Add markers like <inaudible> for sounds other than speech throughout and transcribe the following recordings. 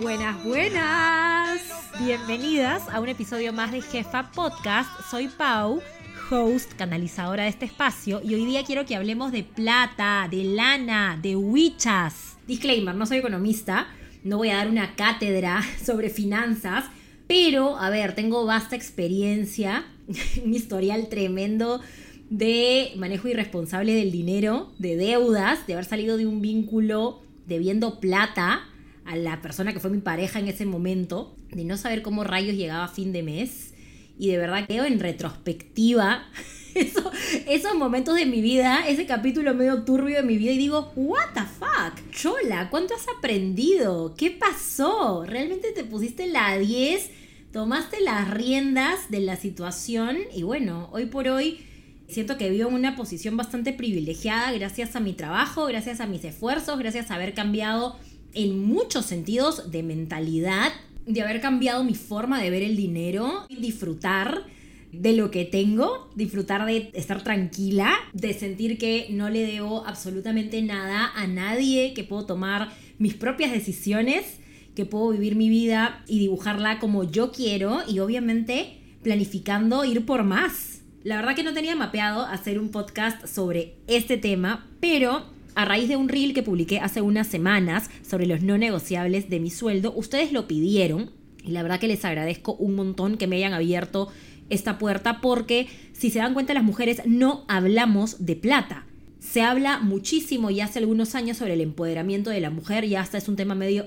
Buenas, buenas. Bienvenidas a un episodio más de Jefa Podcast. Soy Pau, host, canalizadora de este espacio, y hoy día quiero que hablemos de plata, de lana, de huichas. Disclaimer, no soy economista, no voy a dar una cátedra <laughs> sobre finanzas, pero, a ver, tengo vasta experiencia, <laughs> un historial tremendo de manejo irresponsable del dinero, de deudas, de haber salido de un vínculo debiendo plata a la persona que fue mi pareja en ese momento, de no saber cómo rayos llegaba a fin de mes. Y de verdad que en retrospectiva <laughs> esos momentos de mi vida, ese capítulo medio turbio de mi vida y digo, what the fuck, chola, ¿cuánto has aprendido? ¿Qué pasó? ¿Realmente te pusiste la 10? ¿Tomaste las riendas de la situación? Y bueno, hoy por hoy siento que vivo en una posición bastante privilegiada gracias a mi trabajo, gracias a mis esfuerzos, gracias a haber cambiado en muchos sentidos de mentalidad, de haber cambiado mi forma de ver el dinero, disfrutar de lo que tengo, disfrutar de estar tranquila, de sentir que no le debo absolutamente nada a nadie, que puedo tomar mis propias decisiones, que puedo vivir mi vida y dibujarla como yo quiero y obviamente planificando ir por más. La verdad que no tenía mapeado hacer un podcast sobre este tema, pero a raíz de un reel que publiqué hace unas semanas sobre los no negociables de mi sueldo, ustedes lo pidieron y la verdad que les agradezco un montón que me hayan abierto esta puerta porque si se dan cuenta las mujeres no hablamos de plata. Se habla muchísimo y hace algunos años sobre el empoderamiento de la mujer y hasta es un tema medio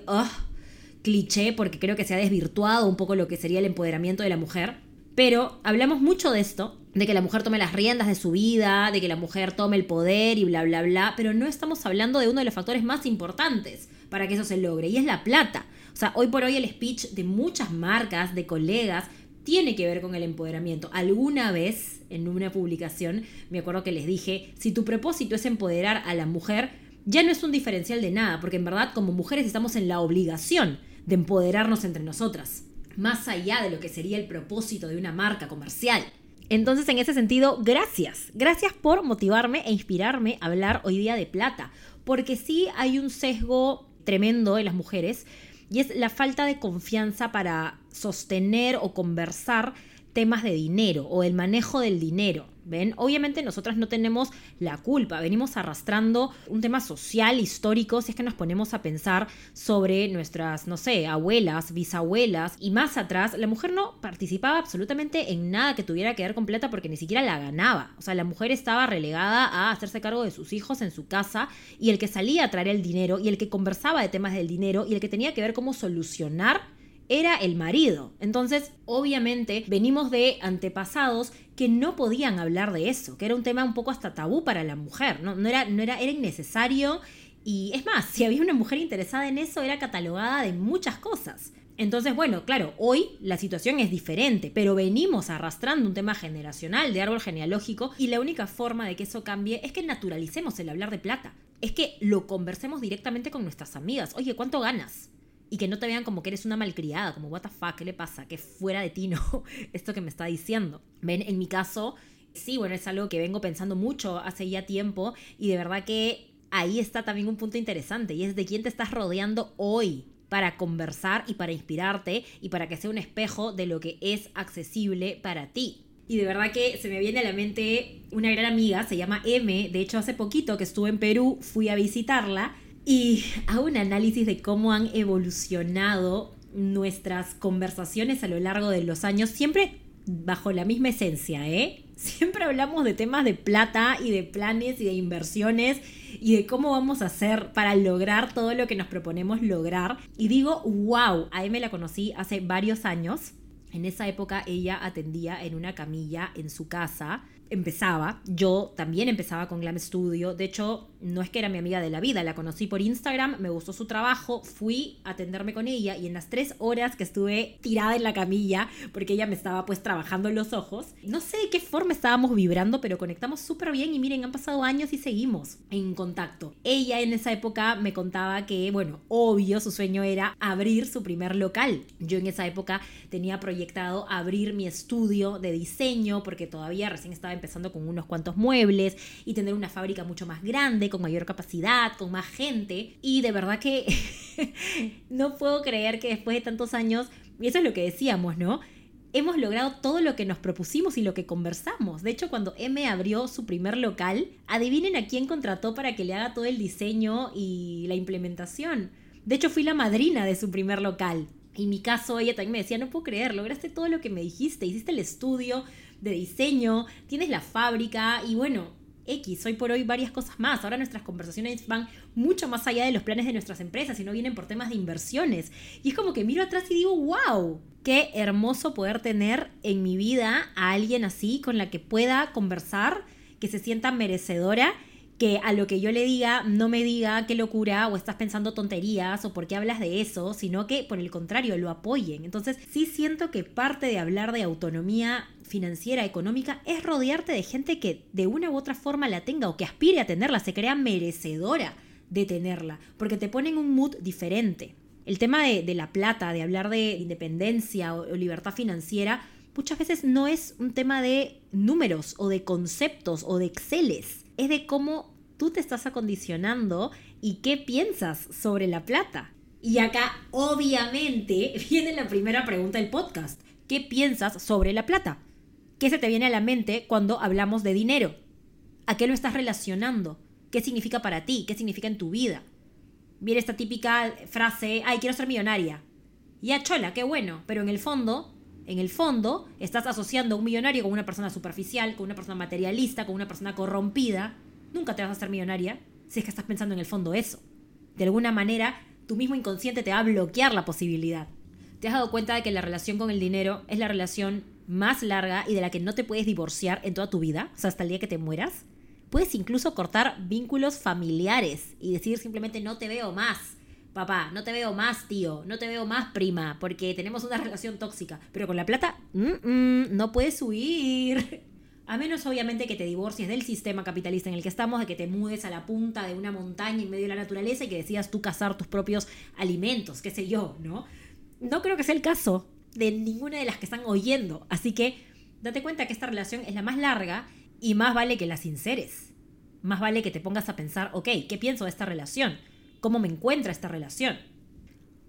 cliché porque creo que se ha desvirtuado un poco lo que sería el empoderamiento de la mujer. Pero hablamos mucho de esto, de que la mujer tome las riendas de su vida, de que la mujer tome el poder y bla, bla, bla, pero no estamos hablando de uno de los factores más importantes para que eso se logre, y es la plata. O sea, hoy por hoy el speech de muchas marcas, de colegas, tiene que ver con el empoderamiento. Alguna vez en una publicación me acuerdo que les dije, si tu propósito es empoderar a la mujer, ya no es un diferencial de nada, porque en verdad como mujeres estamos en la obligación de empoderarnos entre nosotras más allá de lo que sería el propósito de una marca comercial. Entonces, en ese sentido, gracias. Gracias por motivarme e inspirarme a hablar hoy día de plata. Porque sí hay un sesgo tremendo en las mujeres y es la falta de confianza para sostener o conversar temas de dinero o el manejo del dinero. ¿Ven? Obviamente nosotras no tenemos la culpa, venimos arrastrando un tema social, histórico, si es que nos ponemos a pensar sobre nuestras, no sé, abuelas, bisabuelas y más atrás, la mujer no participaba absolutamente en nada que tuviera que ver con plata porque ni siquiera la ganaba. O sea, la mujer estaba relegada a hacerse cargo de sus hijos en su casa y el que salía a traer el dinero y el que conversaba de temas del dinero y el que tenía que ver cómo solucionar era el marido. Entonces, obviamente, venimos de antepasados que no podían hablar de eso, que era un tema un poco hasta tabú para la mujer, ¿no? No era, no era, innecesario. Y es más, si había una mujer interesada en eso, era catalogada de muchas cosas. Entonces, bueno, claro, hoy la situación es diferente, pero venimos arrastrando un tema generacional de árbol genealógico y la única forma de que eso cambie es que naturalicemos el hablar de plata. Es que lo conversemos directamente con nuestras amigas. Oye, ¿cuánto ganas? Y que no te vean como que eres una malcriada, como, what the ¿qué le pasa? Que fuera de ti, <laughs> ¿no? Esto que me está diciendo. Ven, en mi caso, sí, bueno, es algo que vengo pensando mucho hace ya tiempo y de verdad que ahí está también un punto interesante y es de quién te estás rodeando hoy para conversar y para inspirarte y para que sea un espejo de lo que es accesible para ti. Y de verdad que se me viene a la mente una gran amiga, se llama M, de hecho hace poquito que estuve en Perú, fui a visitarla y hago un análisis de cómo han evolucionado nuestras conversaciones a lo largo de los años, siempre bajo la misma esencia, ¿eh? <laughs> Siempre hablamos de temas de plata y de planes y de inversiones y de cómo vamos a hacer para lograr todo lo que nos proponemos lograr. Y digo, wow, a me la conocí hace varios años. En esa época ella atendía en una camilla en su casa empezaba. Yo también empezaba con Glam Studio. De hecho, no es que era mi amiga de la vida, la conocí por Instagram, me gustó su trabajo, fui a atenderme con ella y en las tres horas que estuve tirada en la camilla, porque ella me estaba pues trabajando en los ojos, no sé de qué forma estábamos vibrando, pero conectamos súper bien y miren, han pasado años y seguimos en contacto. Ella en esa época me contaba que, bueno, obvio, su sueño era abrir su primer local. Yo en esa época tenía proyectado abrir mi estudio de diseño porque todavía recién estaba empezando con unos cuantos muebles y tener una fábrica mucho más grande, con mayor capacidad, con más gente. Y de verdad que <laughs> no puedo creer que después de tantos años, y eso es lo que decíamos, ¿no? hemos logrado todo lo que nos propusimos y lo que conversamos. De hecho, cuando M abrió su primer local, adivinen a quién contrató para que le haga todo el diseño y la implementación. De hecho, fui la madrina de su primer local. En mi caso, ella también me decía, no puedo creer, lograste todo lo que me dijiste, hiciste el estudio de diseño, tienes la fábrica y bueno, X, hoy por hoy varias cosas más. Ahora nuestras conversaciones van mucho más allá de los planes de nuestras empresas y no vienen por temas de inversiones. Y es como que miro atrás y digo, wow, qué hermoso poder tener en mi vida a alguien así con la que pueda conversar, que se sienta merecedora que a lo que yo le diga no me diga qué locura o estás pensando tonterías o por qué hablas de eso, sino que por el contrario lo apoyen. Entonces sí siento que parte de hablar de autonomía financiera, económica, es rodearte de gente que de una u otra forma la tenga o que aspire a tenerla, se crea merecedora de tenerla, porque te ponen un mood diferente. El tema de, la plata, de hablar de independencia o libertad financiera, muchas veces no es un tema de números o de conceptos o de exceles, es de cómo tú te estás acondicionando y qué piensas sobre la plata. Y acá, obviamente, <laughs> viene la primera pregunta del podcast. ¿Qué piensas sobre la plata? ¿Qué se te viene a la mente cuando hablamos de dinero? ¿A qué lo estás relacionando? ¿Qué significa para ti? ¿Qué significa en tu vida? Viene esta típica frase, ay, quiero ser millonaria. Ya chola, qué bueno, pero en el fondo, en el fondo, estás asociando a un millonario con una persona superficial, con una persona materialista, con una persona corrompida. Nunca te vas a hacer millonaria si es que estás pensando en el fondo eso. De alguna manera, tu mismo inconsciente te va a bloquear la posibilidad. ¿Te has dado cuenta de que la relación con el dinero es la relación más larga y de la que no te puedes divorciar en toda tu vida, o sea, hasta el día que te mueras. Puedes incluso cortar vínculos familiares y decir simplemente no te veo más, papá, no te veo más, tío, no te veo más, prima, porque tenemos una relación tóxica. Pero con la plata, no puedes huir. A menos obviamente que te divorcies del sistema capitalista en el que estamos, de que te mudes a la punta de una montaña en medio de la naturaleza y que decidas tú cazar tus propios alimentos, qué sé yo, ¿no? No creo que sea el caso de ninguna de las que están oyendo. Así que date cuenta que esta relación es la más larga y más vale que la sinceres. Más vale que te pongas a pensar, ok, ¿qué pienso de esta relación? ¿Cómo me encuentra esta relación?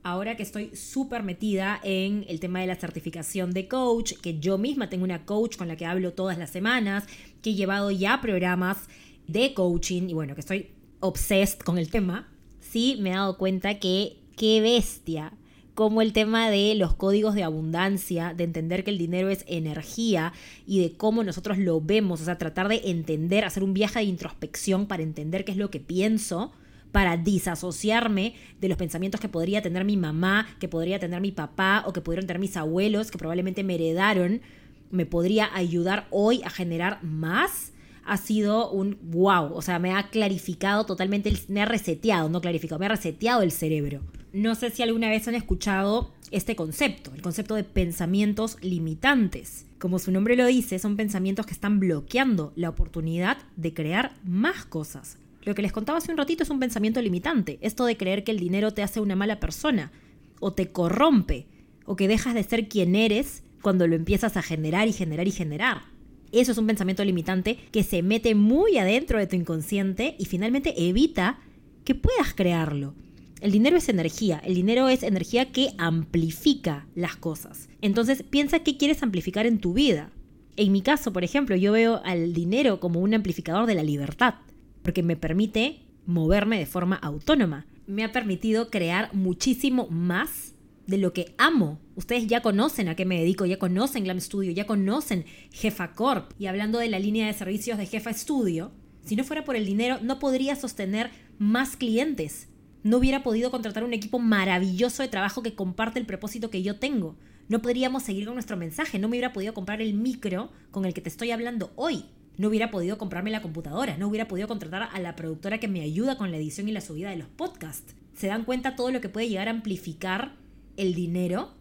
Ahora que estoy súper metida en el tema de la certificación de coach, que yo misma tengo una coach con la que hablo todas las semanas, que he llevado ya programas de coaching y bueno, que estoy obsessed con el tema, sí me he dado cuenta que qué bestia como el tema de los códigos de abundancia, de entender que el dinero es energía y de cómo nosotros lo vemos, o sea, tratar de entender, hacer un viaje de introspección para entender qué es lo que pienso, para disasociarme de los pensamientos que podría tener mi mamá, que podría tener mi papá o que pudieron tener mis abuelos, que probablemente me heredaron, me podría ayudar hoy a generar más ha sido un wow, o sea, me ha clarificado totalmente, me ha reseteado, no clarificado, me ha reseteado el cerebro. No sé si alguna vez han escuchado este concepto, el concepto de pensamientos limitantes. Como su nombre lo dice, son pensamientos que están bloqueando la oportunidad de crear más cosas. Lo que les contaba hace un ratito es un pensamiento limitante, esto de creer que el dinero te hace una mala persona, o te corrompe, o que dejas de ser quien eres cuando lo empiezas a generar y generar y generar. Eso es un pensamiento limitante que se mete muy adentro de tu inconsciente y finalmente evita que puedas crearlo. El dinero es energía, el dinero es energía que amplifica las cosas. Entonces piensa qué quieres amplificar en tu vida. En mi caso, por ejemplo, yo veo al dinero como un amplificador de la libertad, porque me permite moverme de forma autónoma. Me ha permitido crear muchísimo más de lo que amo. Ustedes ya conocen a qué me dedico, ya conocen Glam Studio, ya conocen Jefa Corp. Y hablando de la línea de servicios de Jefa Studio, si no fuera por el dinero, no podría sostener más clientes no hubiera podido contratar un equipo maravilloso de trabajo que comparte el propósito que yo tengo. No podríamos seguir con nuestro mensaje. No me hubiera podido comprar el micro con el que te estoy hablando hoy. No hubiera podido comprarme la computadora. No hubiera podido contratar a la productora que me ayuda con la edición y la subida de los podcasts. ¿Se dan cuenta todo lo que puede llegar a amplificar el dinero?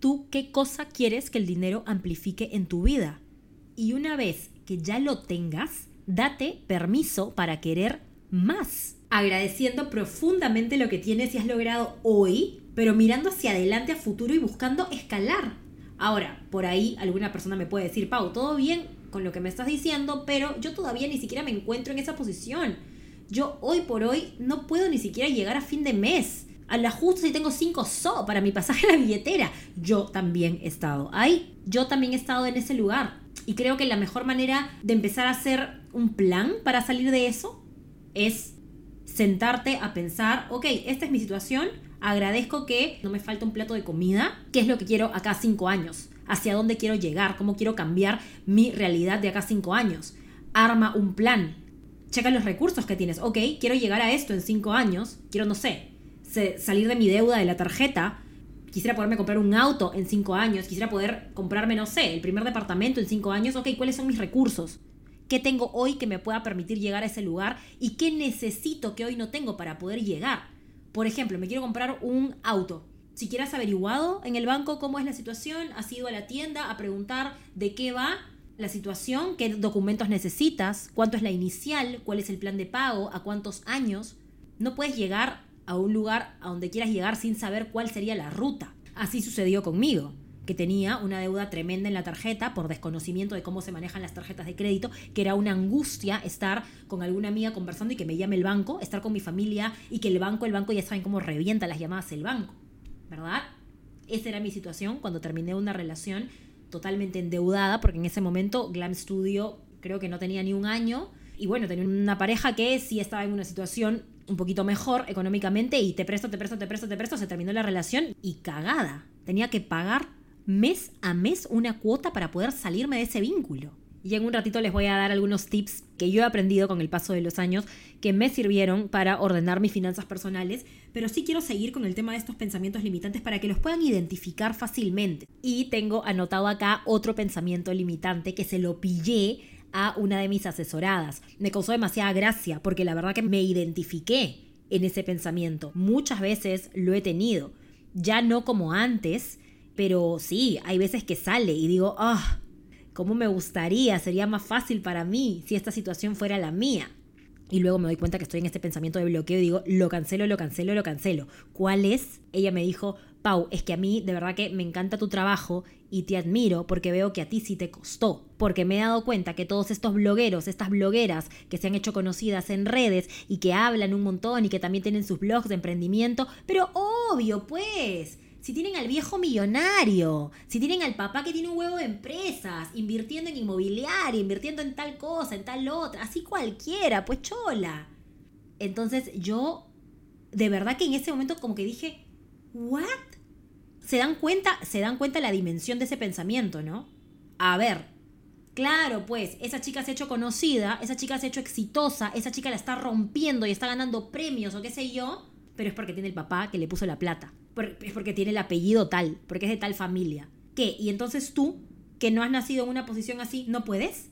¿Tú qué cosa quieres que el dinero amplifique en tu vida? Y una vez que ya lo tengas, date permiso para querer más agradeciendo profundamente lo que tienes y has logrado hoy, pero mirando hacia adelante a futuro y buscando escalar. Ahora, por ahí alguna persona me puede decir, Pau, todo bien con lo que me estás diciendo, pero yo todavía ni siquiera me encuentro en esa posición. Yo hoy por hoy no puedo ni siquiera llegar a fin de mes. A la si tengo 5 so para mi pasaje a la billetera. Yo también he estado ahí. Yo también he estado en ese lugar. Y creo que la mejor manera de empezar a hacer un plan para salir de eso es sentarte a pensar, ok, esta es mi situación, agradezco que no me falta un plato de comida, ¿qué es lo que quiero acá cinco años? ¿Hacia dónde quiero llegar? ¿Cómo quiero cambiar mi realidad de acá cinco años? Arma un plan. Checa los recursos que tienes. Ok, quiero llegar a esto en cinco años. Quiero, no sé, salir de mi deuda de la tarjeta. Quisiera poderme comprar un auto en cinco años. Quisiera poder comprarme, no sé, el primer departamento en cinco años. Ok, ¿cuáles son mis recursos? ¿Qué tengo hoy que me pueda permitir llegar a ese lugar? ¿Y qué necesito que hoy no tengo para poder llegar? Por ejemplo, me quiero comprar un auto. Si quieres averiguado en el banco cómo es la situación, has ido a la tienda a preguntar de qué va la situación, qué documentos necesitas, cuánto es la inicial, cuál es el plan de pago, a cuántos años. No puedes llegar a un lugar a donde quieras llegar sin saber cuál sería la ruta. Así sucedió conmigo que tenía una deuda tremenda en la tarjeta por desconocimiento de cómo se manejan las tarjetas de crédito, que era una angustia estar con alguna amiga conversando y que me llame el banco, estar con mi familia y que el banco, el banco ya saben cómo revienta las llamadas el banco, ¿verdad? Esa era mi situación cuando terminé una relación totalmente endeudada, porque en ese momento Glam Studio creo que no tenía ni un año, y bueno, tenía una pareja que sí estaba en una situación un poquito mejor económicamente y te presto, te presto, te presto, te presto, se terminó la relación y cagada. Tenía que pagar mes a mes una cuota para poder salirme de ese vínculo. Y en un ratito les voy a dar algunos tips que yo he aprendido con el paso de los años que me sirvieron para ordenar mis finanzas personales, pero sí quiero seguir con el tema de estos pensamientos limitantes para que los puedan identificar fácilmente. Y tengo anotado acá otro pensamiento limitante que se lo pillé a una de mis asesoradas. Me causó demasiada gracia porque la verdad que me identifiqué en ese pensamiento. Muchas veces lo he tenido, ya no como antes, pero sí, hay veces que sale y digo, ah, ¿cómo me gustaría? Sería más fácil para mí si esta situación fuera la mía. Y luego me doy cuenta que estoy en este pensamiento de bloqueo y digo, lo cancelo, lo cancelo, lo cancelo. ¿Cuál es? Ella me dijo, Pau, es que a mí de verdad que me encanta tu trabajo y te admiro porque veo que a ti sí te costó. Porque me he dado cuenta que todos estos blogueros, estas blogueras que se han hecho conocidas en redes y que hablan un montón y que también tienen sus blogs de emprendimiento, pero obvio, pues si tienen al viejo millonario, si tienen al papá que tiene un huevo de empresas, invirtiendo en inmobiliario, invirtiendo en tal cosa, en tal otra, así cualquiera, pues chola. Entonces yo, de verdad que en ese momento como que dije, ¿what? Se dan cuenta, se dan cuenta la dimensión de ese pensamiento, ¿no? A ver, claro, pues, esa chica se ha hecho conocida, esa chica se ha hecho exitosa, esa chica la está rompiendo y está ganando premios o qué sé yo, pero es porque tiene el papá que le puso la plata es porque tiene el apellido tal, porque es de tal familia. ¿Qué? Y entonces tú, que no has nacido en una posición así, ¿no puedes?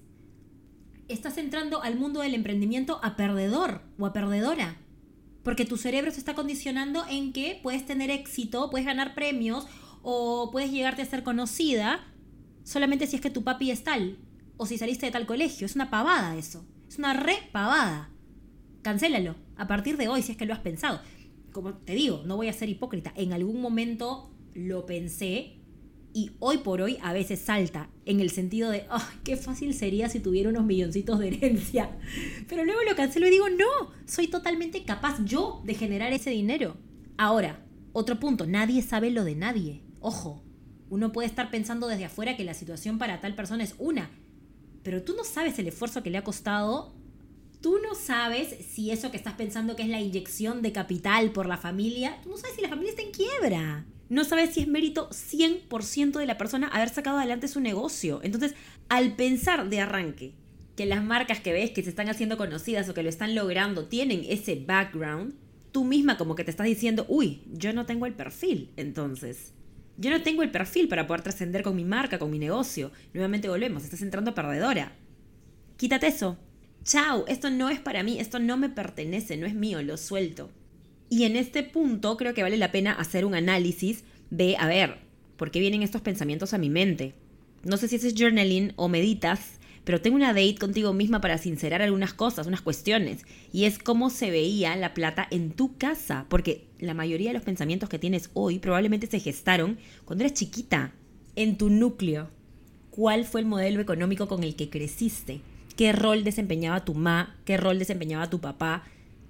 Estás entrando al mundo del emprendimiento a perdedor o a perdedora. Porque tu cerebro se está condicionando en que puedes tener éxito, puedes ganar premios o puedes llegarte a ser conocida solamente si es que tu papi es tal o si saliste de tal colegio. Es una pavada eso. Es una re pavada. Cancélalo a partir de hoy si es que lo has pensado como te digo, no voy a ser hipócrita, en algún momento lo pensé y hoy por hoy a veces salta en el sentido de, ¡ay, qué fácil sería si tuviera unos milloncitos de herencia! <laughs> Pero luego lo cancelo y digo, no, soy totalmente capaz yo de generar ese dinero. Ahora, otro punto, nadie sabe lo de nadie. Ojo, uno puede estar pensando desde afuera que la situación para tal persona es una, pero tú no sabes el esfuerzo que le ha costado tú no sabes si eso que estás pensando que es la inyección de capital por la familia, tú no sabes si la familia está en quiebra. No sabes si es mérito 100% de la persona haber sacado adelante su negocio. Entonces, al pensar de arranque que las marcas que ves que se están haciendo conocidas o que lo están logrando tienen ese background, tú misma como que te estás diciendo, uy, yo no tengo el perfil, entonces. Yo no tengo el perfil para poder trascender con mi marca, con mi negocio. Nuevamente volvemos, estás entrando perdedora. Quítate eso, chao, esto no es para mí, esto no me pertenece, no es mío, lo suelto. Y en este punto creo que vale la pena hacer un análisis de, a ver, ¿por qué vienen estos pensamientos a mi mente? No sé si es journaling o meditas, pero tengo una date contigo misma para sincerar algunas cosas, unas cuestiones. Y es cómo se veía la plata en tu casa, porque la mayoría de los pensamientos que tienes hoy probablemente se gestaron cuando eres chiquita, en tu núcleo. cuál fue el modelo económico con el que creciste, qué rol desempeñaba tu mamá, qué rol desempeñaba tu papá,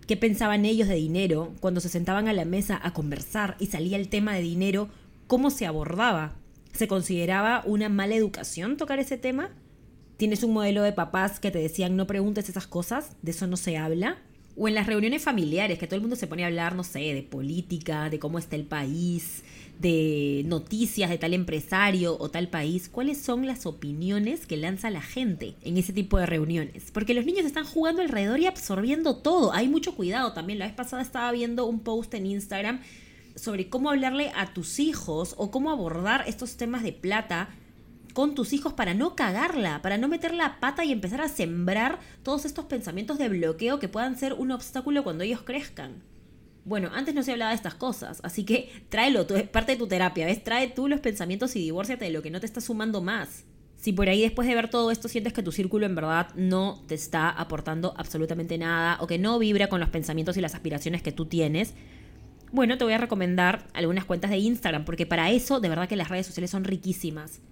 qué pensaban ellos de dinero cuando se sentaban a la mesa a conversar y salía el tema de dinero, cómo se abordaba. ¿Se consideraba una mala educación tocar ese tema? ¿Tienes un modelo de papás que te decían no preguntes esas cosas? ¿De eso no se habla? O en las reuniones familiares, que todo el mundo se pone a hablar, no sé, de política, de cómo está el país, de noticias de tal empresario o tal país, cuáles son las opiniones que lanza la gente en ese tipo de reuniones. Porque los niños están jugando alrededor y absorbiendo todo. Hay mucho cuidado también. La vez pasada estaba viendo un post en Instagram sobre cómo hablarle a tus hijos o cómo abordar estos temas de plata con tus hijos para no cagarla, para no meter la pata y empezar a sembrar todos estos pensamientos de bloqueo que puedan ser un obstáculo cuando ellos crezcan. Bueno, antes no se hablaba de estas cosas, así que tráelo, es parte de tu terapia, ¿ves? Trae tú los pensamientos y divórciate de lo que no te está sumando más. Si por ahí después de ver todo esto sientes que tu círculo en verdad no te está aportando absolutamente nada o que no vibra con los pensamientos y las aspiraciones que tú tienes, bueno, te voy a recomendar algunas cuentas de Instagram, porque para eso de verdad que las redes sociales son riquísimas.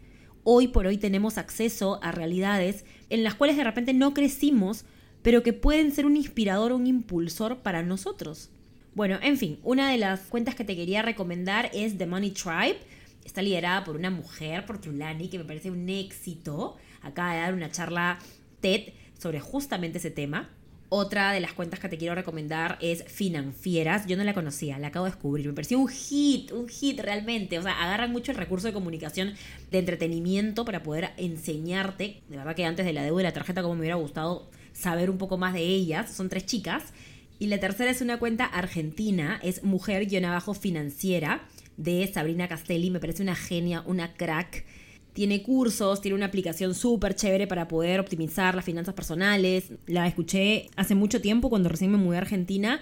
Hoy por hoy tenemos acceso a realidades en las cuales de repente no crecimos, pero que pueden ser un inspirador o un impulsor para nosotros. Bueno, en fin, una de las cuentas que te quería recomendar es The Money Tribe. Está liderada por una mujer, por Trulani, que me parece un éxito. Acaba de dar una charla TED sobre justamente ese tema. Otra de las cuentas que te quiero recomendar es Financieras. Yo no la conocía, la acabo de descubrir. Me pareció un hit, un hit realmente. O sea, agarran mucho el recurso de comunicación, de entretenimiento para poder enseñarte. De verdad que antes de la deuda y la tarjeta, como me hubiera gustado saber un poco más de ellas. Son tres chicas y la tercera es una cuenta argentina, es Mujer-Financiera de Sabrina Castelli. Me parece una genia, una crack. Tiene cursos, tiene una aplicación súper chévere para poder optimizar las finanzas personales. La escuché hace mucho tiempo cuando recién me mudé a Argentina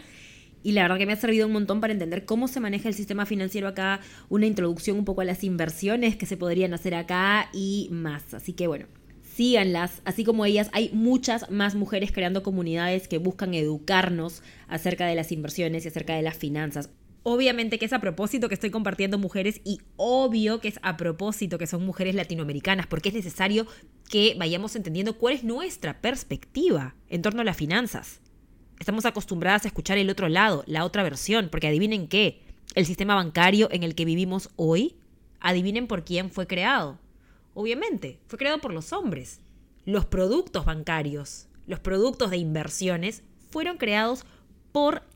y la verdad que me ha servido un montón para entender cómo se maneja el sistema financiero acá, una introducción un poco a las inversiones que se podrían hacer acá y más. Así que bueno, síganlas, así como ellas, hay muchas más mujeres creando comunidades que buscan educarnos acerca de las inversiones y acerca de las finanzas. Obviamente que es a propósito que estoy compartiendo mujeres y obvio que es a propósito que son mujeres latinoamericanas, porque es necesario que vayamos entendiendo cuál es nuestra perspectiva en torno a las finanzas. Estamos acostumbradas a escuchar el otro lado, la otra versión, porque adivinen qué, el sistema bancario en el que vivimos hoy, adivinen por quién fue creado Obviamente, fue creado por los hombres. Los productos bancarios, los productos de inversiones, fueron creados por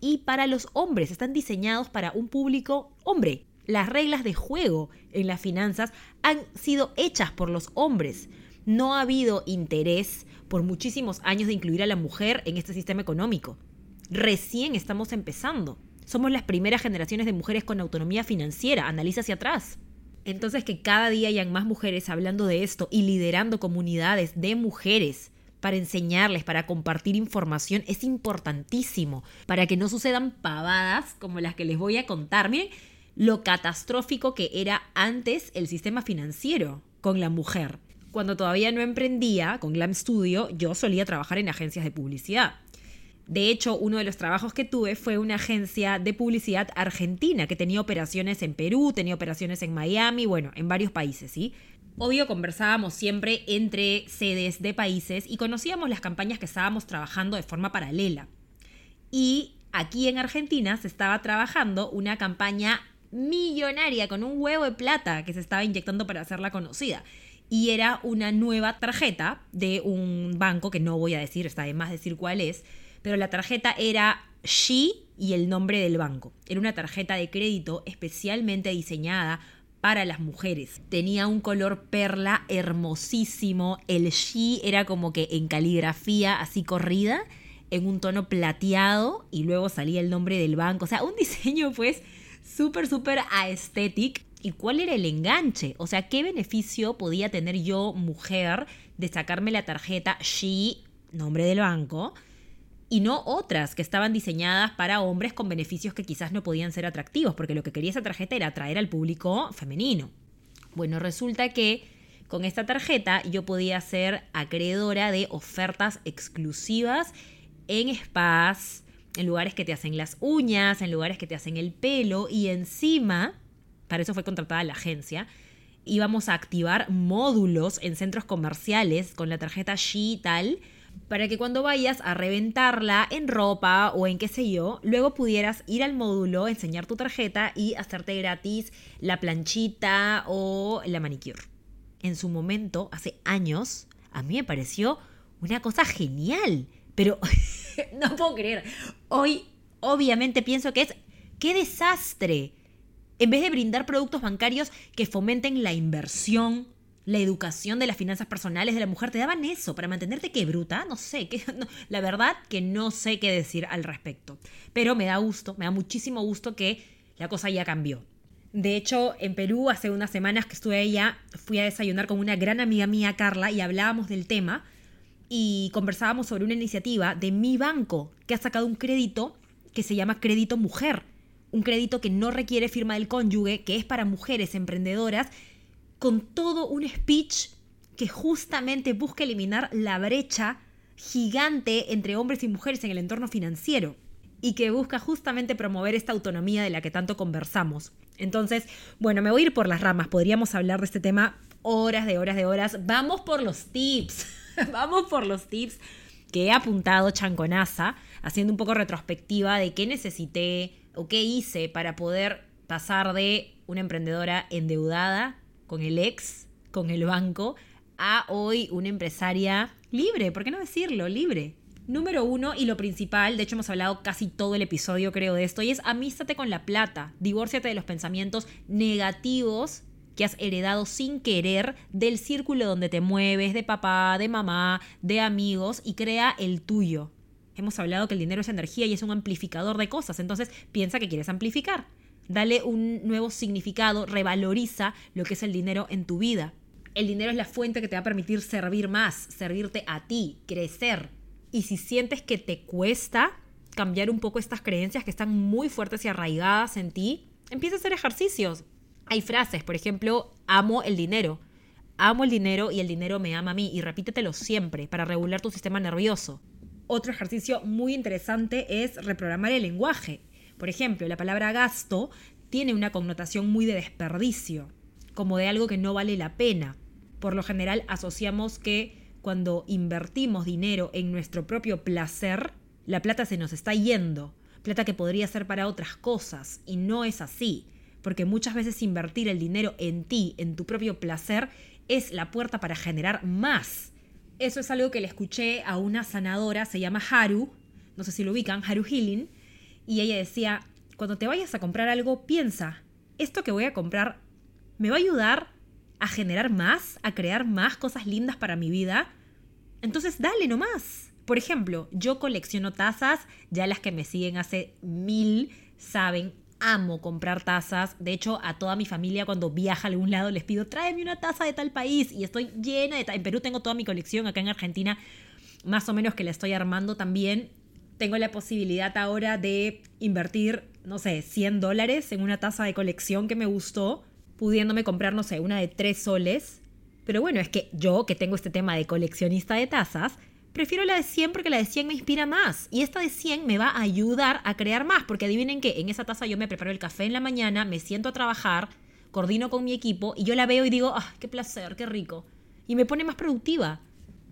y para los hombres. Están diseñados para un público hombre. Las reglas de juego en las finanzas han sido hechas por los hombres. No ha habido interés por muchísimos años de incluir a la mujer en este sistema económico. Recién estamos empezando. Somos las primeras generaciones de mujeres con autonomía financiera. Analiza hacia atrás. Entonces que cada día hayan más mujeres hablando de esto y liderando comunidades de mujeres para enseñarles, para compartir información, es importantísimo para que no sucedan pavadas como las que les voy a contar. Miren lo catastrófico que era antes el sistema financiero con la mujer. Cuando todavía no emprendía con Glam Studio, yo solía trabajar en agencias de publicidad. De hecho, uno de los trabajos que tuve fue una agencia de publicidad argentina que tenía operaciones en Perú, tenía operaciones en Miami, bueno, en varios países, ¿sí? Obvio, conversábamos siempre entre sedes de países y conocíamos las campañas que estábamos trabajando de forma paralela. Y aquí en Argentina se estaba trabajando una campaña millonaria con un huevo de plata que se estaba inyectando para hacerla conocida. Y era una nueva tarjeta de un banco que no voy a decir, está de más decir cuál es, pero la tarjeta era She y el nombre del banco. Era una tarjeta de crédito especialmente diseñada para las mujeres. Tenía un color perla hermosísimo. El She era como que en caligrafía así corrida, en un tono plateado y luego salía el nombre del banco. O sea, un <laughs> diseño pues súper, súper aesthetic. ¿Y cuál era el enganche? O sea, ¿qué beneficio podía tener yo, mujer, de sacarme la tarjeta She, nombre del banco? Y no otras que estaban diseñadas para hombres con beneficios que quizás no podían ser atractivos, porque lo que quería esa tarjeta era atraer al público femenino. Bueno, resulta que con esta tarjeta yo podía ser acreedora de ofertas exclusivas en spas, en lugares que te hacen las uñas, en lugares que te hacen el pelo y encima, para eso fue contratada la agencia, íbamos a activar módulos en centros comerciales con la tarjeta G y tal, para que cuando vayas a reventarla en ropa o en qué sé yo, luego pudieras ir al módulo, enseñar tu tarjeta y hacerte gratis la planchita o la manicure. En su momento, hace años, a mí me pareció una cosa genial, pero <laughs> no puedo creer. Hoy, obviamente, pienso que es, qué desastre. En vez de brindar productos bancarios que fomenten la inversión, la educación de las finanzas personales de la mujer, te daban eso para mantenerte que bruta, no sé, que, <laughs> la verdad que no sé qué decir al respecto. Pero me da gusto, me da muchísimo gusto que la cosa ya cambió. De hecho, en Perú hace unas semanas que estuve allá, fui a desayunar con una gran amiga mía, Carla, y hablábamos del tema y conversábamos sobre una iniciativa de mi banco que ha sacado un crédito que se llama Crédito Mujer. Un crédito que no requiere firma del cónyuge, que es para mujeres emprendedoras con todo un speech que justamente busca eliminar la brecha gigante entre hombres y mujeres en el entorno financiero y que busca justamente promover esta autonomía de la que tanto conversamos. Entonces, bueno, me voy a ir por las ramas, podríamos hablar de este tema horas de horas de horas. Vamos por los tips, <laughs> vamos por los tips que he apuntado Chanconaza, haciendo un poco retrospectiva de qué necesité o qué hice para poder pasar de una emprendedora endeudada con el ex, con el banco, a hoy una empresaria libre, ¿por qué no decirlo? Libre. Número uno, y lo principal, de hecho hemos hablado casi todo el episodio creo de esto, y es amístate con la plata, divórciate de los pensamientos negativos que has heredado sin querer del círculo donde te mueves, de papá, de mamá, de amigos, y crea el tuyo. Hemos hablado que el dinero es energía y es un amplificador de cosas, entonces piensa que quieres amplificar. Dale un nuevo significado, revaloriza lo que es el dinero en tu vida. El dinero es la fuente que te va a permitir servir más, servirte a ti, crecer. Y si sientes que te cuesta cambiar un poco estas creencias que están muy fuertes y arraigadas en ti, empieza a hacer ejercicios. Hay frases, por ejemplo, amo el dinero. Amo el dinero y el dinero me ama a mí. Y repítetelo siempre para regular tu sistema nervioso. Otro ejercicio muy interesante es reprogramar el lenguaje. Por ejemplo, la palabra gasto tiene una connotación muy de desperdicio, como de algo que no vale la pena. Por lo general asociamos que cuando invertimos dinero en nuestro propio placer, la plata se nos está yendo, plata que podría ser para otras cosas, y no es así, porque muchas veces invertir el dinero en ti, en tu propio placer, es la puerta para generar más. Eso es algo que le escuché a una sanadora, se llama Haru, no sé si lo ubican, Haru Healing, y ella decía, cuando te vayas a comprar algo, piensa, ¿esto que voy a comprar me va a ayudar a generar más, a crear más cosas lindas para mi vida? Entonces dale nomás. Por ejemplo, yo colecciono tazas, ya las que me siguen hace mil saben, amo comprar tazas. De hecho, a toda mi familia cuando viaja a algún lado les pido, tráeme una taza de tal país. Y estoy llena de... En Perú tengo toda mi colección, acá en Argentina más o menos que la estoy armando también tengo la posibilidad ahora de invertir, no sé, 100 dólares en una taza de colección que me gustó, pudiéndome comprar, no sé, una de 3 soles. Pero bueno, es que yo, que tengo este tema de coleccionista de tazas, prefiero la de 100 porque la de 100 me inspira más. Y esta de 100 me va a ayudar a crear más, porque adivinen que en esa taza yo me preparo el café en la mañana, me siento a trabajar, coordino con mi equipo y yo la veo y digo, ah, qué placer, qué rico. Y me pone más productiva.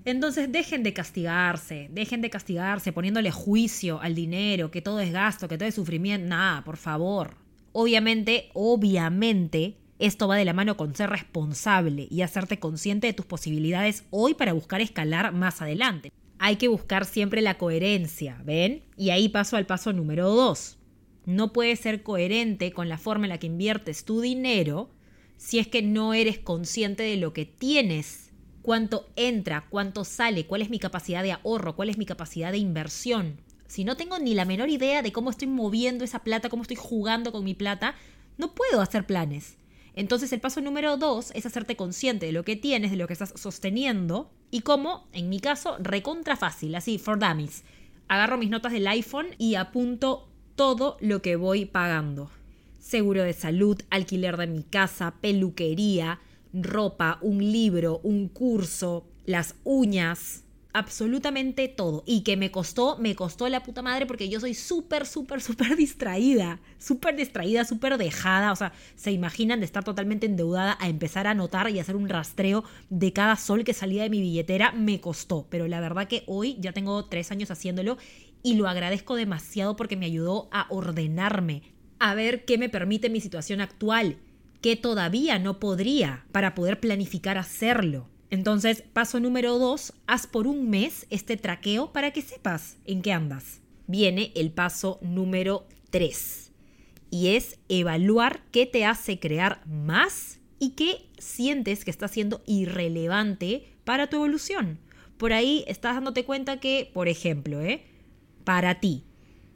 Entonces dejen de castigarse, dejen de castigarse poniéndole juicio al dinero, que todo es gasto, que todo es sufrimiento. Nada, por favor. Obviamente, obviamente, esto va de la mano con ser responsable y hacerte consciente de tus posibilidades hoy para buscar escalar más adelante. Hay que buscar siempre la coherencia, ¿ven? Y ahí paso al paso número dos. No puedes ser coherente con la forma en la que inviertes tu dinero si es que no eres consciente de lo que tienes cuánto entra, cuánto sale, cuál es mi capacidad de ahorro, cuál es mi capacidad de inversión. Si no tengo ni la menor idea de cómo estoy moviendo esa plata, cómo estoy jugando con mi plata, no puedo hacer planes. Entonces el paso número dos es hacerte consciente de lo que tienes, de lo que estás sosteniendo y cómo, en mi caso, recontra fácil, así, for dummies. Agarro mis notas del iPhone y apunto todo lo que voy pagando. Seguro de salud, alquiler de mi casa, peluquería, ropa, un libro, un curso, las uñas, absolutamente todo. Y que me costó, me costó la puta madre porque yo soy súper, súper, súper <laughs> distraída. Súper distraída, súper dejada. O sea, se imaginan de estar totalmente endeudada a empezar a anotar y hacer un rastreo de cada sol que salía de mi billetera. Me costó. Pero la verdad que hoy ya tengo tres años haciéndolo y lo agradezco demasiado porque me ayudó a ordenarme, a ver qué me permite mi situación actual, qué todavía no podría para poder planificar hacerlo. Entonces, paso número dos, haz por un mes este traqueo para que sepas en qué andas. Viene el paso número tres y es evaluar qué te hace crear más y qué sientes que está siendo irrelevante para tu evolución. Por ahí estás dándote cuenta que, por ejemplo, ¿eh? para ti,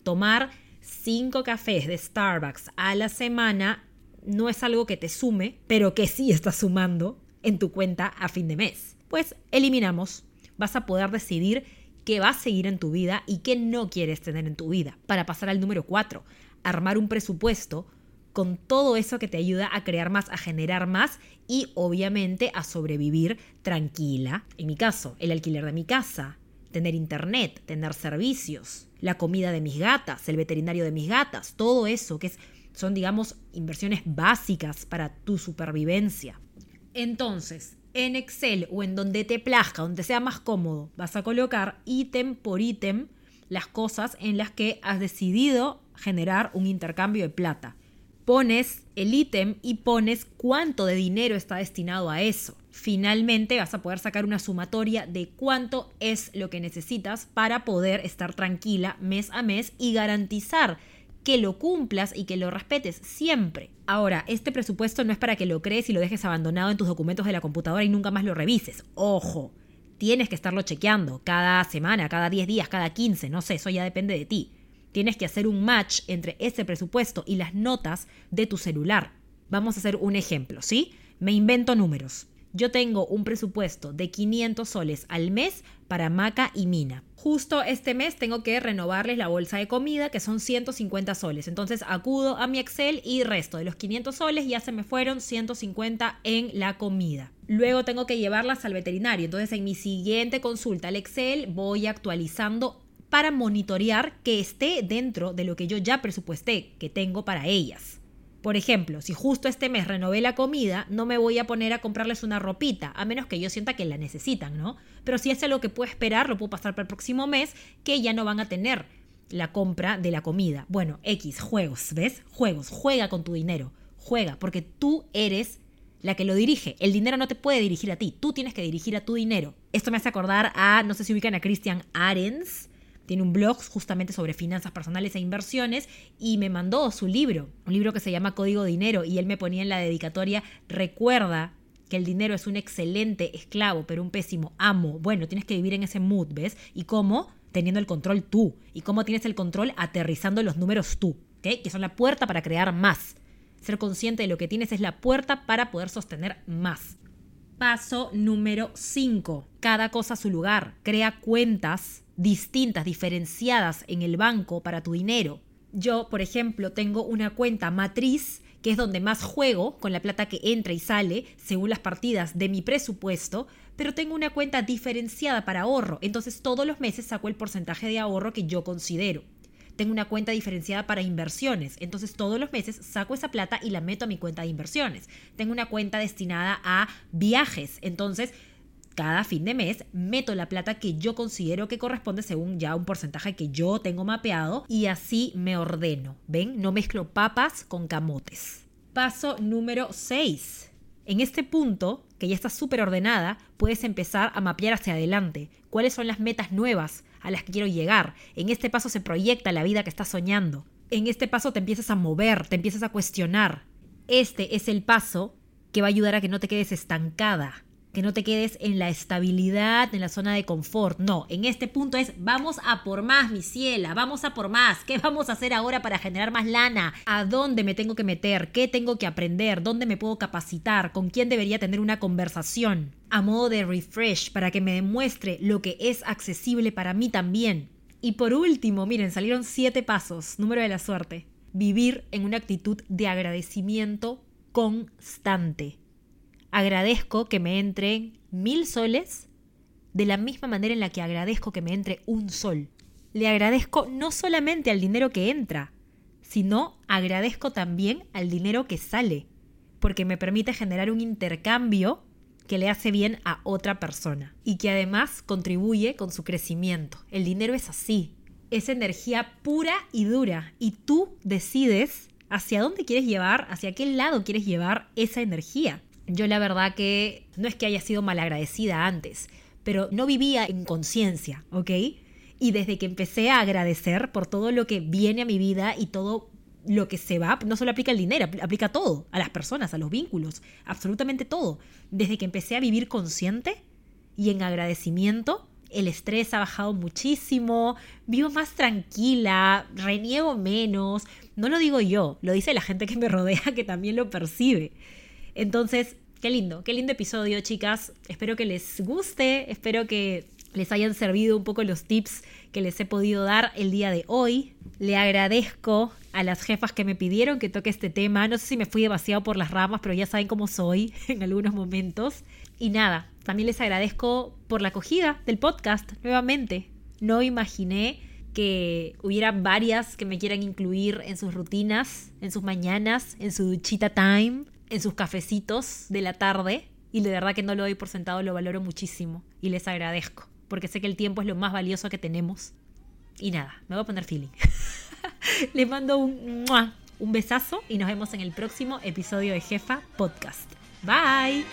tomar cinco cafés de Starbucks a la semana no es algo que te sume, pero que sí está sumando en tu cuenta a fin de mes. Pues eliminamos. Vas a poder decidir qué va a seguir en tu vida y qué no quieres tener en tu vida. Para pasar al número 4, armar un presupuesto con todo eso que te ayuda a crear más, a generar más y obviamente a sobrevivir tranquila. En mi caso, el alquiler de mi casa, tener internet, tener servicios, la comida de mis gatas, el veterinario de mis gatas, todo eso que es, son, digamos, inversiones básicas para tu supervivencia. Entonces, en Excel o en donde te plazca, donde sea más cómodo, vas a colocar ítem por ítem las cosas en las que has decidido generar un intercambio de plata. Pones el ítem y pones cuánto de dinero está destinado a eso. Finalmente vas a poder sacar una sumatoria de cuánto es lo que necesitas para poder estar tranquila mes a mes y garantizar que lo cumplas y que lo respetes siempre. Ahora, este presupuesto no es para que lo crees y lo dejes abandonado en tus documentos de la computadora y nunca más lo revises. Ojo, tienes que estarlo chequeando cada semana, cada 10 días, cada 15, no sé, eso ya depende de ti. Tienes que hacer un match entre ese presupuesto y las notas de tu celular. Vamos a hacer un ejemplo, ¿sí? Me invento números. Yo tengo un presupuesto de 500 soles al mes para Maca y Mina justo este mes tengo que renovarles la bolsa de comida, que son 150 soles. Entonces acudo a mi Excel y resto de los 500 soles ya se me fueron 150 en la comida. Luego tengo que llevarlas al veterinario. Entonces en mi siguiente consulta al Excel voy actualizando para monitorear que esté dentro de lo que yo ya presupuesté que tengo para ellas. Por ejemplo, si justo este mes renové la comida, no me voy a poner a comprarles una ropita, a menos que yo sienta que la necesitan, ¿no? Pero si es algo que puedo esperar, lo puedo pasar para el próximo mes, que ya no van a tener la compra de la comida. Bueno, X, juegos, ¿ves? Juegos, juega con tu dinero, juega, porque tú eres la que lo dirige. El dinero no te puede dirigir a ti, tú tienes que dirigir a tu dinero. Esto me hace acordar a, no sé si ubican a Christian Arens, tiene un blog justamente sobre finanzas personales e inversiones y me mandó su libro, un libro que se llama Código Dinero y él me ponía en la dedicatoria, recuerda que el dinero es un excelente esclavo, pero un pésimo amo. Bueno, tienes que vivir en ese mood, ¿ves? ¿Y cómo? Teniendo el control tú. ¿Y cómo tienes el control? Aterrizando los números tú, ¿ok? Que son la puerta para crear más. Ser consciente de lo que tienes es la puerta para poder sostener más. Paso número 5. Cada cosa a su lugar. Crea cuentas distintas, diferenciadas en el banco para tu dinero. Yo, por ejemplo, tengo una cuenta matriz que es donde más juego con la plata que entra y sale según las partidas de mi presupuesto, pero tengo una cuenta diferenciada para ahorro, entonces todos los meses saco el porcentaje de ahorro que yo considero. Tengo una cuenta diferenciada para inversiones, entonces todos los meses saco esa plata y la meto a mi cuenta de inversiones. Tengo una cuenta destinada a viajes, entonces cada fin de mes meto la plata que yo considero que corresponde según ya un porcentaje que yo tengo mapeado y así me ordeno. ¿Ven? No mezclo papas con camotes. Paso número 6. En este punto, que ya está súper ordenada, puedes empezar a mapear hacia adelante. ¿Cuáles son las metas nuevas a las que quiero llegar? En este paso se proyecta la vida que estás soñando. En este paso te empiezas a mover, te empiezas a cuestionar. Este es el paso que va a ayudar a que no te quedes estancada que no te quedes en la estabilidad, en la zona de confort. No, en este punto es vamos a por más, mi ciela, vamos a por más. ¿Qué vamos a hacer ahora para generar más lana? ¿A dónde me tengo que meter? ¿Qué tengo que aprender? ¿Dónde me puedo capacitar? ¿Con quién debería tener una conversación? A modo de refresh para que me demuestre lo que es accesible para mí también. Y por último, miren, salieron siete pasos, número de la suerte. Vivir en una actitud de agradecimiento constante agradezco que me entren mil soles de la misma manera en la que agradezco que me entre un sol. Le agradezco no solamente al dinero que entra, sino agradezco también al dinero que sale, porque me permite generar un intercambio que le hace bien a otra persona y que además contribuye con su crecimiento. El dinero es así, es energía pura y dura y tú decides hacia dónde quieres llevar, hacia qué lado quieres llevar esa energía. Yo la verdad que no es que haya sido malagradecida antes, pero no vivía en conciencia, ¿ok? Y desde que empecé a agradecer por todo lo que viene a mi vida y todo lo que se va, no solo aplica el dinero, aplica todo, a las personas, a los vínculos, absolutamente todo. Desde que empecé a vivir consciente y en agradecimiento, el estrés ha bajado muchísimo, vivo más tranquila, reniego menos. No lo digo yo, lo dice la gente que me rodea que también lo percibe. Entonces, qué lindo, qué lindo episodio, chicas. Espero que les guste, espero que les hayan servido un poco los tips que les he podido dar el día de hoy. Le agradezco a las jefas que me pidieron que toque este tema. No sé si me fui demasiado por las ramas, pero ya saben cómo soy <laughs> en algunos momentos. Y nada, también les agradezco por la acogida del podcast nuevamente. No imaginé que hubiera varias que me quieran incluir en sus rutinas, en sus mañanas, en su duchita time, en sus cafecitos de la tarde. Y de verdad que no lo doy por sentado, lo valoro muchísimo y les agradezco porque sé que el tiempo es lo más valioso que tenemos. Y nada, me voy a poner feeling. <laughs> Les mando un, un besazo y nos vemos en el próximo episodio de Jefa Podcast. Bye.